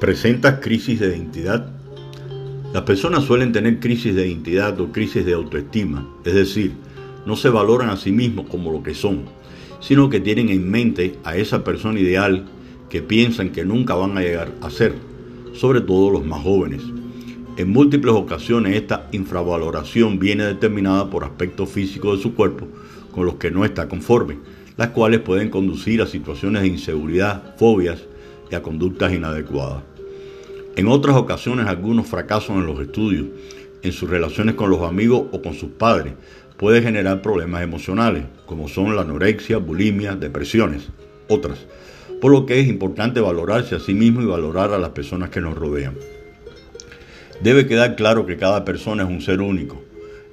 ¿Presentas crisis de identidad? Las personas suelen tener crisis de identidad o crisis de autoestima, es decir, no se valoran a sí mismos como lo que son, sino que tienen en mente a esa persona ideal que piensan que nunca van a llegar a ser, sobre todo los más jóvenes. En múltiples ocasiones esta infravaloración viene determinada por aspectos físicos de su cuerpo con los que no está conforme, las cuales pueden conducir a situaciones de inseguridad, fobias y a conductas inadecuadas. En otras ocasiones algunos fracasos en los estudios, en sus relaciones con los amigos o con sus padres, puede generar problemas emocionales, como son la anorexia, bulimia, depresiones, otras. Por lo que es importante valorarse a sí mismo y valorar a las personas que nos rodean. Debe quedar claro que cada persona es un ser único,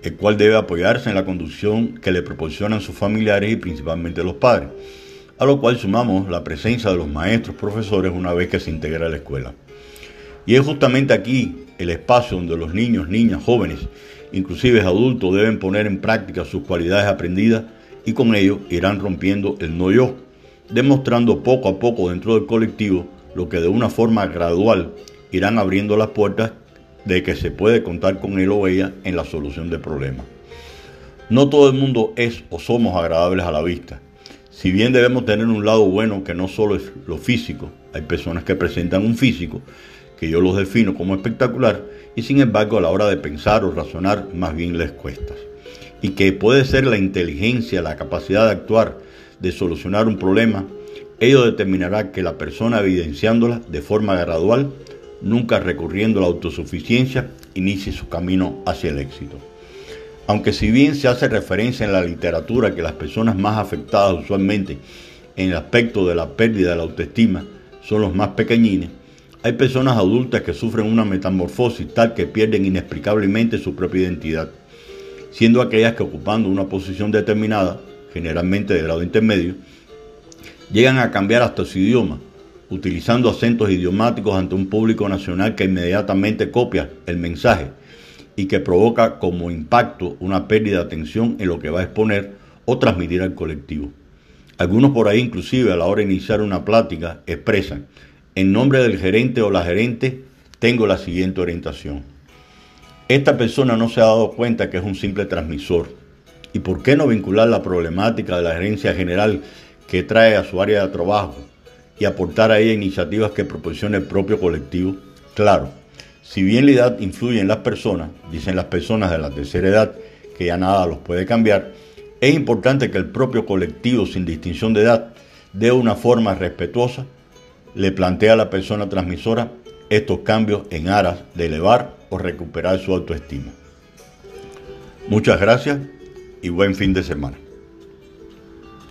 el cual debe apoyarse en la conducción que le proporcionan sus familiares y principalmente los padres, a lo cual sumamos la presencia de los maestros, profesores una vez que se integra la escuela. Y es justamente aquí el espacio donde los niños, niñas, jóvenes, inclusive adultos, deben poner en práctica sus cualidades aprendidas y con ello irán rompiendo el no yo, demostrando poco a poco dentro del colectivo lo que de una forma gradual irán abriendo las puertas de que se puede contar con él o ella en la solución de problemas. No todo el mundo es o somos agradables a la vista. Si bien debemos tener un lado bueno que no solo es lo físico, hay personas que presentan un físico que yo los defino como espectacular y sin embargo a la hora de pensar o razonar más bien les cuesta. Y que puede ser la inteligencia, la capacidad de actuar, de solucionar un problema, ello determinará que la persona evidenciándola de forma gradual, nunca recurriendo a la autosuficiencia, inicie su camino hacia el éxito. Aunque si bien se hace referencia en la literatura que las personas más afectadas usualmente en el aspecto de la pérdida de la autoestima son los más pequeñines, hay personas adultas que sufren una metamorfosis tal que pierden inexplicablemente su propia identidad, siendo aquellas que ocupando una posición determinada, generalmente de grado intermedio, llegan a cambiar hasta su idioma, utilizando acentos idiomáticos ante un público nacional que inmediatamente copia el mensaje y que provoca como impacto una pérdida de atención en lo que va a exponer o transmitir al colectivo. Algunos por ahí inclusive a la hora de iniciar una plática expresan, en nombre del gerente o la gerente, tengo la siguiente orientación. Esta persona no se ha dado cuenta que es un simple transmisor. ¿Y por qué no vincular la problemática de la gerencia general que trae a su área de trabajo y aportar a ella iniciativas que proporcione el propio colectivo? Claro, si bien la edad influye en las personas, dicen las personas de la tercera edad que ya nada los puede cambiar, es importante que el propio colectivo sin distinción de edad dé una forma respetuosa le plantea a la persona transmisora estos cambios en aras de elevar o recuperar su autoestima. Muchas gracias y buen fin de semana.